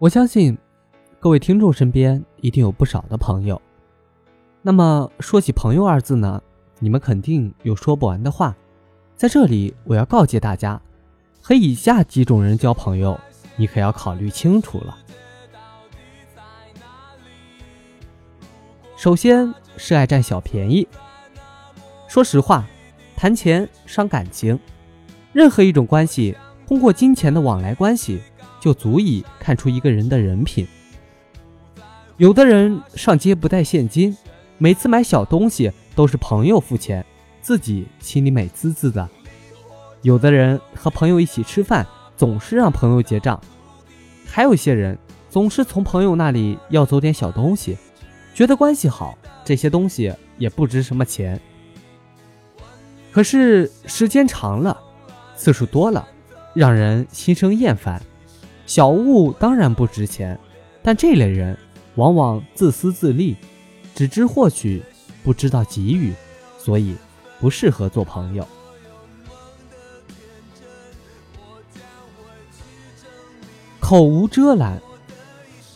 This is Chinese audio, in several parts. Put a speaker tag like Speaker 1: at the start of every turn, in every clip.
Speaker 1: 我相信，各位听众身边一定有不少的朋友。那么说起“朋友”二字呢，你们肯定有说不完的话。在这里，我要告诫大家，和以下几种人交朋友，你可要考虑清楚了。首先是爱占小便宜。说实话，谈钱伤感情，任何一种关系，通过金钱的往来关系。就足以看出一个人的人品。有的人上街不带现金，每次买小东西都是朋友付钱，自己心里美滋滋的；有的人和朋友一起吃饭，总是让朋友结账；还有些人总是从朋友那里要走点小东西，觉得关系好，这些东西也不值什么钱。可是时间长了，次数多了，让人心生厌烦。小物当然不值钱，但这类人往往自私自利，只知获取，不知道给予，所以不适合做朋友。口无遮拦，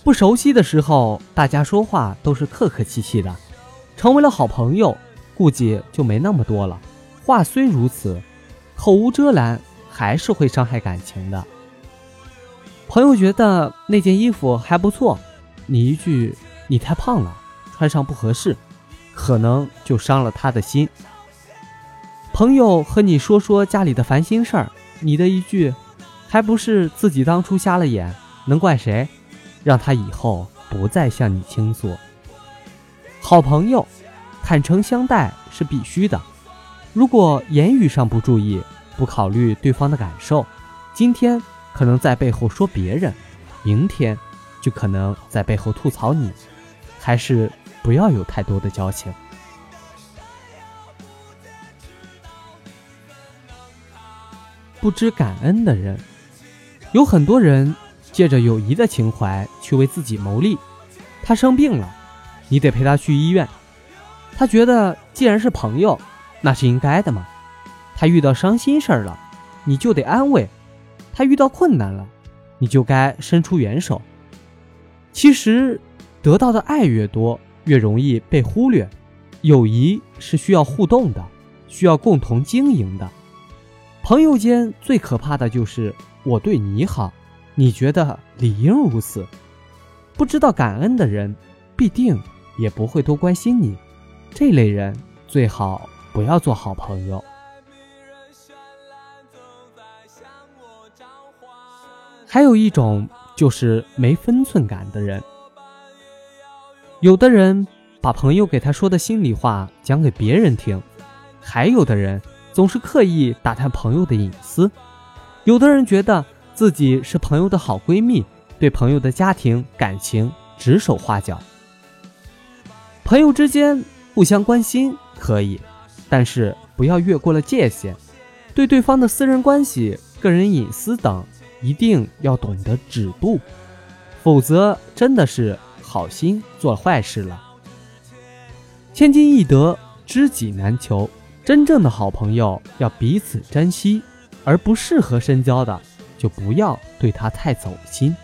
Speaker 1: 不熟悉的时候，大家说话都是客客气气的，成为了好朋友，顾忌就没那么多了。话虽如此，口无遮拦还是会伤害感情的。朋友觉得那件衣服还不错，你一句“你太胖了，穿上不合适”，可能就伤了他的心。朋友和你说说家里的烦心事儿，你的一句“还不是自己当初瞎了眼，能怪谁”，让他以后不再向你倾诉。好朋友，坦诚相待是必须的。如果言语上不注意，不考虑对方的感受，今天。可能在背后说别人，明天就可能在背后吐槽你，还是不要有太多的交情。不知感恩的人，有很多人借着友谊的情怀去为自己谋利。他生病了，你得陪他去医院。他觉得既然是朋友，那是应该的嘛。他遇到伤心事儿了，你就得安慰。他遇到困难了，你就该伸出援手。其实，得到的爱越多，越容易被忽略。友谊是需要互动的，需要共同经营的。朋友间最可怕的就是我对你好，你觉得理应如此。不知道感恩的人，必定也不会多关心你。这类人最好不要做好朋友。还有一种就是没分寸感的人。有的人把朋友给他说的心里话讲给别人听，还有的人总是刻意打探朋友的隐私。有的人觉得自己是朋友的好闺蜜，对朋友的家庭感情指手画脚。朋友之间互相关心可以，但是不要越过了界限，对对方的私人关系、个人隐私等。一定要懂得止步，否则真的是好心做坏事了。千金易得，知己难求。真正的好朋友要彼此珍惜，而不适合深交的，就不要对他太走心。